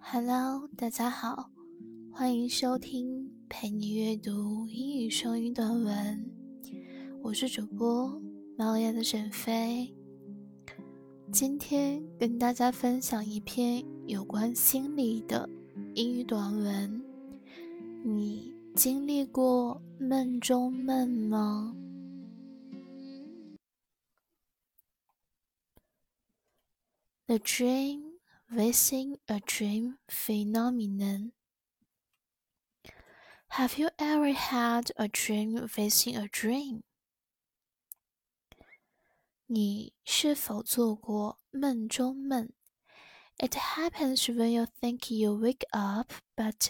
Hello，大家好，欢迎收听陪你阅读英语双语短文。我是主播猫眼的沈飞，今天跟大家分享一篇有关心理的英语短文。你经历过梦中梦吗？The dream. Within a dream phenomenon. Have you ever had a dream within a dream? 你是否做过梦中梦？It happens when you think you wake up, but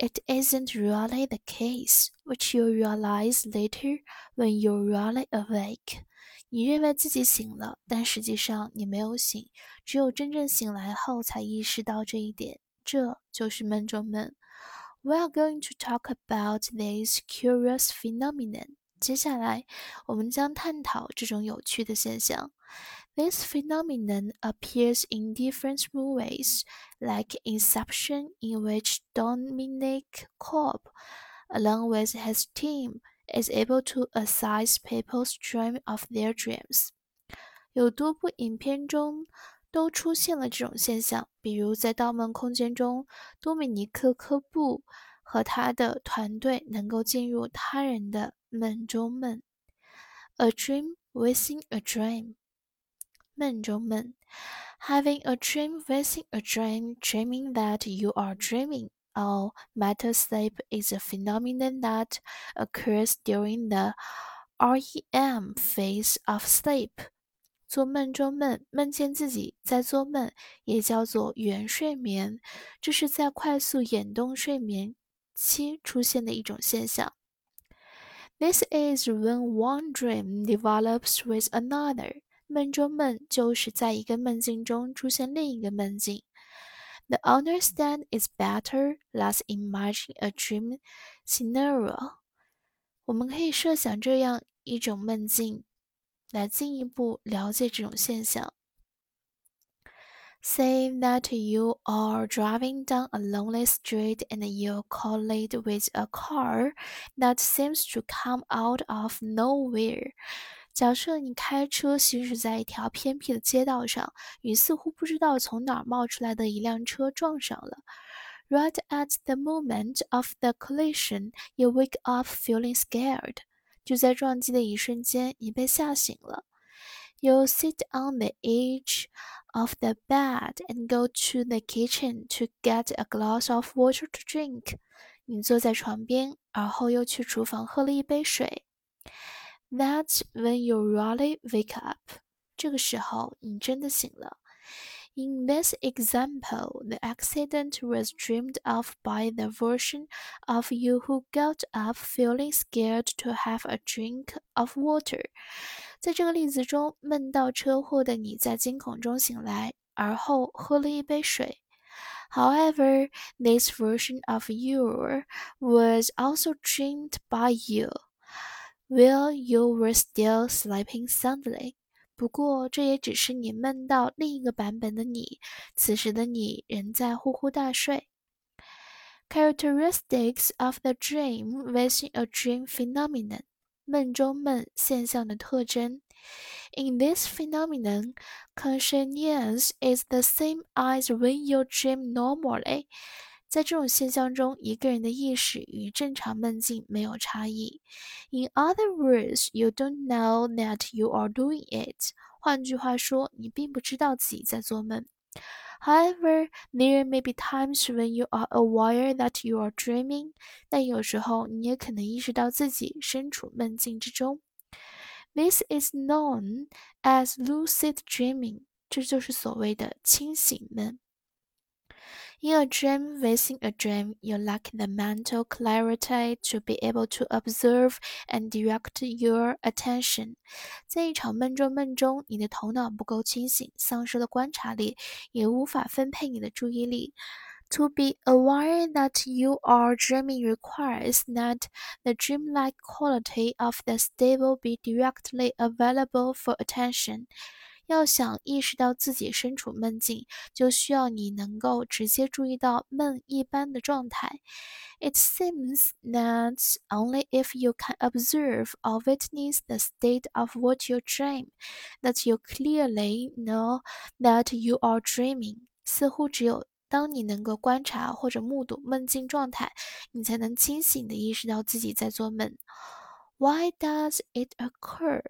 it isn't really the case, which you realize later when you're really awake. 你认为自己醒了，但实际上你没有醒，只有真正醒来后才意识到这一点。这就是梦中梦。We are going to talk about this curious phenomenon。接下来，我们将探讨这种有趣的现象。This phenomenon appears in different movies, like Inception, in which Dominic Cobb, along with his team, is able to assess people's dream of their dreams。有多部影片中都出现了这种现象，比如在《盗梦空间》中，多米尼克·科布和他的团队能够进入他人的梦中梦。A dream within a dream，梦中梦。Having a dream within a dream, dreaming that you are dreaming or meta sleep is a phenomenon that occurs during the REM phase of sleep。做梦中梦，梦见自己在做梦，也叫做原睡眠，这是在快速眼动睡眠期出现的一种现象。This is when one dream develops with another。梦中梦就是在一个梦境中出现另一个梦境。The understand is better. Let's imagine a dream scenario. 我们可以设想这样一种梦境，来进一步了解这种现象。Say that you are driving down a lonely street and you collide with a car that seems to come out of nowhere. 假设你开车行驶在一条偏僻的街道上，与似乎不知道从哪儿冒出来的一辆车撞上了。Right at the moment of the collision, you wake up feeling scared. 就在撞击的一瞬间，你被吓醒了。You sit on the edge of the bed and go to the kitchen to get a glass of water to drink. 你坐在床边，而后又去厨房喝了一杯水。that's when you really wake up. 这个时候，你真的醒了。In this example, the accident was dreamed of by the version of you who got up feeling scared to have a drink of water. 在这个例子中，梦到车祸的你在惊恐中醒来，而后喝了一杯水。However, this version of you was also dreamed by you while you were still sleeping soundly。不过，这也只是你梦到另一个版本的你，此时的你仍在呼呼大睡。Characteristics of the dream within a dream phenomenon，梦中梦现象的特征。In this phenomenon, consciousness is the same as when you dream normally. 在这种现象中，一个人的意识与正常梦境没有差异。In other words, you don't know that you are doing it。换句话说，你并不知道自己在做梦。However, there may be times when you are aware that you are dreaming。但有时候，你也可能意识到自己身处梦境之中。This is known as lucid dreaming。这就是所谓的清醒梦。In a dream within a dream, you lack the mental clarity to be able to observe and direct your attention. 在一场梦中梦中，你的头脑不够清醒，丧失了观察力，也无法分配你的注意力。To be aware that you are dreaming requires that the dreamlike quality of the state be directly available for attention. 要想意识到自己身处梦境，就需要你能够直接注意到梦一般的状态。It seems that only if you can observe or witness the state of what you dream, that you clearly know that you are dreaming。似乎只有当你能够观察或者目睹梦境状态，你才能清醒地意识到自己在做梦。Why does it occur？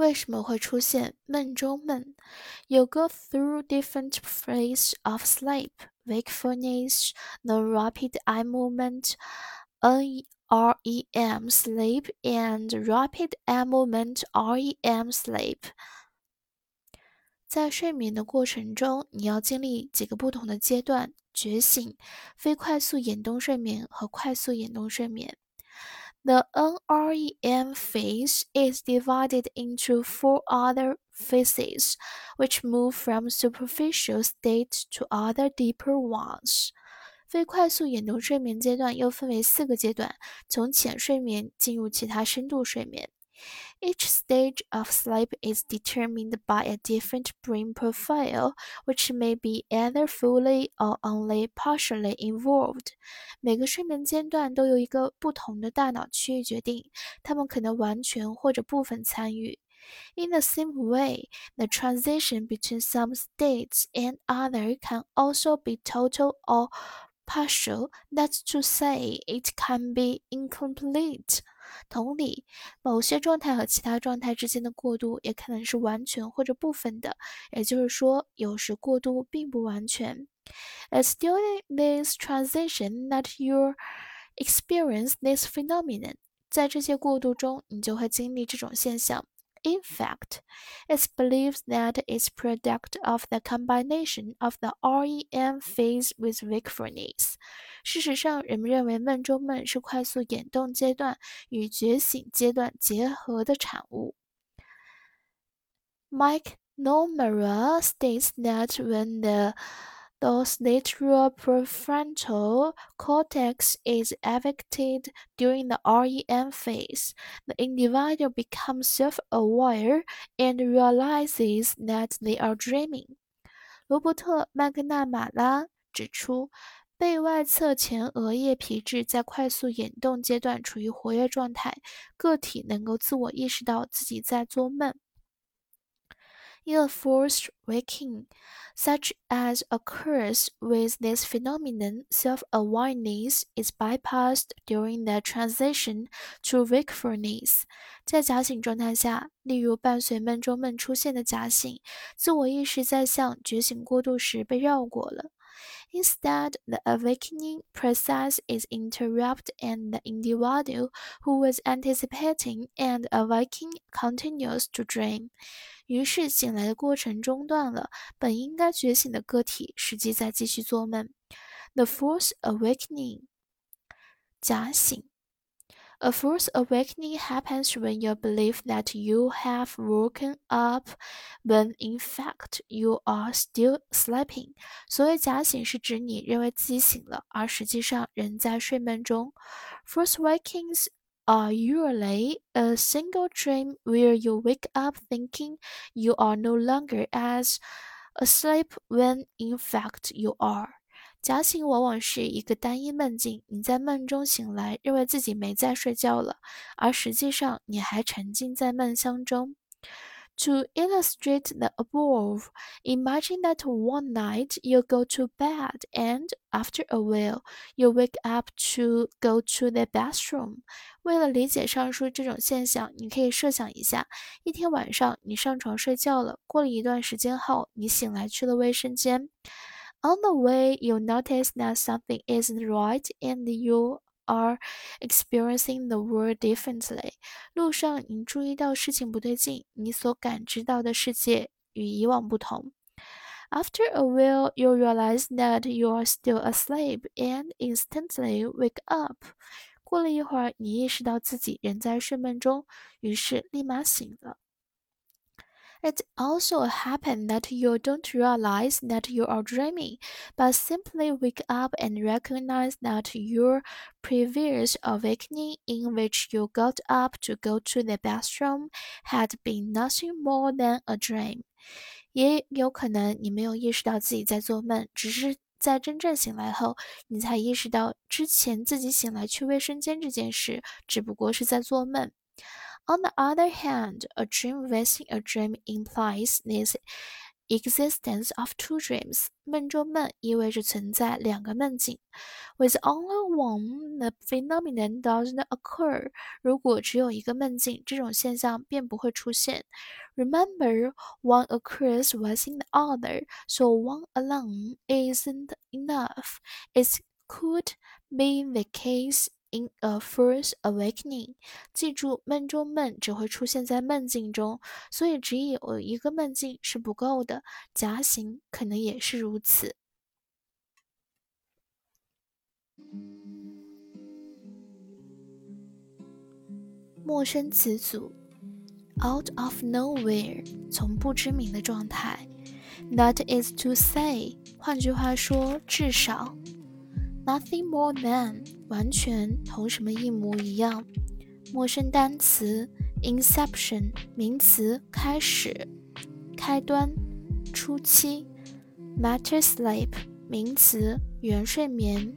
为什么会出现梦中梦？You go through different phases of sleep, wakefulness, non-rapid eye movement (NREM) sleep, and rapid eye movement REM sleep。在睡眠的过程中，你要经历几个不同的阶段：觉醒、非快速眼动睡眠和快速眼动睡眠。The NREM phase is divided into four other phases, which move from superficial states to other deeper ones. 非快速眼动睡眠阶段又分为四个阶段，从浅睡眠进入其他深度睡眠。 each stage of sleep is determined by a different brain profile, which may be either fully or only partially involved. 每个睡眠阶段都由一个不同的大脑区域决定，它们可能完全或者部分参与。In the same way, the transition between some states and other can also be total or partial. That's to say, it can be incomplete. 同理，某些状态和其他状态之间的过渡也可能是完全或者部分的，也就是说，有时过渡并不完全。It's during this transition that you experience this phenomenon。在这些过渡中，你就会经历这种现象。In fact, it's believed that it's product of the combination of the REM phase with wakefulness. 事实上，人们认为梦中梦是快速眼动阶段与觉醒阶段结合的产物。Mike Nomura states that when the dorsolateral prefrontal cortex is affected during the REM phase, the individual becomes self-aware and realizes that they are dreaming. 罗伯特·麦克纳马拉指出，背外侧前额叶皮质在快速眼动阶段处于活跃状态，个体能够自我意识到自己在做梦。In a forced waking, such as occurs with this phenomenon, self-awareness is bypassed during the transition to wakefulness. 在假醒状态下，例如伴随梦中梦出现的假醒，自我意识在向觉醒过渡时被绕过了。Instead, the awakening process is interrupted and the individual who was anticipating and awakening continues to dream. 于是醒来的过程中断了，本应该觉醒的个体实际在继续做梦。The false awakening，假醒。A false awakening happens when you believe that you have woken up, when in fact you are still sleeping. 所谓假醒是指你认为自己醒了，而实际上仍在睡梦中。False wakings are usually a single dream where you wake up thinking you are no longer as asleep when in fact you are. 假醒往往是一个单一梦境，你在梦中醒来，认为自己没在睡觉了，而实际上你还沉浸在梦乡中。To illustrate the above, imagine that one night you go to bed and, after a while, you wake up to go to the bathroom. 为了理解上述这种现象，你可以设想一下：一天晚上你上床睡觉了，过了一段时间后，你醒来去了卫生间。On the way, you notice that something isn't right and you are experiencing the world differently. 路上，你注意到事情不对劲，你所感知到的世界与以往不同。After a while, you realize that you are still asleep and instantly wake up. 过了一会儿，你意识到自己仍在睡梦中，于是立马醒了。 It also happens that you don't realize that you are dreaming, but simply wake up and recognize that your previous awakening, in which you got up to go to the bathroom, had been nothing more than a dream. 也有可能你没有意识到自己在做梦，只是在真正醒来后，你才意识到之前自己醒来去卫生间这件事只不过是在做梦。 On the other hand, a dream within a dream implies this existence of two dreams. 梦中梦意味着存在两个梦境。With only one, the phenomenon doesn't occur. 如果只有一个梦境，这种现象便不会出现。Remember, one occurs within the other, so one alone isn't enough. It could be the case In a first awakening，记住，梦中梦只会出现在梦境中，所以只有一个梦境是不够的。假醒可能也是如此。陌生词组：out of nowhere，从不知名的状态；that is to say，换句话说，至少。Nothing more than 完全同什么一模一样。陌生单词 inception 名词开始、开端、初期。Matter sleep 名词原睡眠。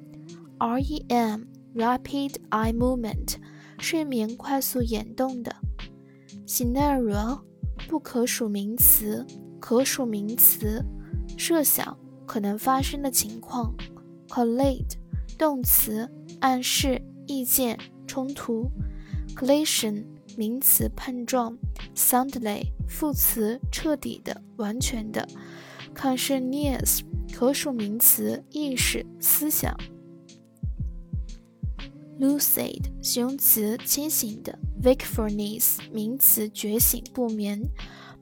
REM rapid eye movement 睡眠快速眼动的。Scenario 不可数名词可数名词设想可能发生的情况。Collate 动词，暗示、意见、冲突。Collision，名词，碰撞。Soundly，副词，彻底的、完全的。Conscious，可数名词，意识、思想。Lucid，形容词，清醒的。Wakefulness，名词，觉醒、不眠。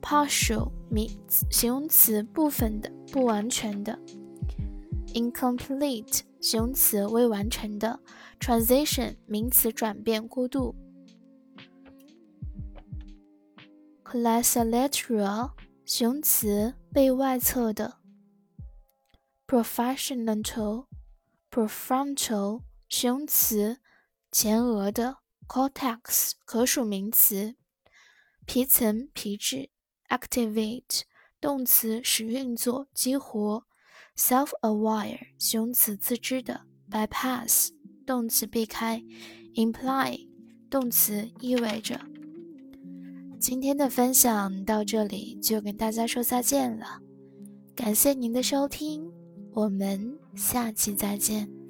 Partial，名形容词，部分的、不完全的。incomplete 形容词未完成的，transition 名词转变过渡，collateral 形容词被外侧的，professional prefrontal 形容词前额的，cortex 可数名词皮层皮质，activate 动词使运作激活。 Self-aware 形容词自知的，bypass 动词避开，imply 动词意味着。今天的分享到这里就跟大家说再见了，感谢您的收听，我们下期再见。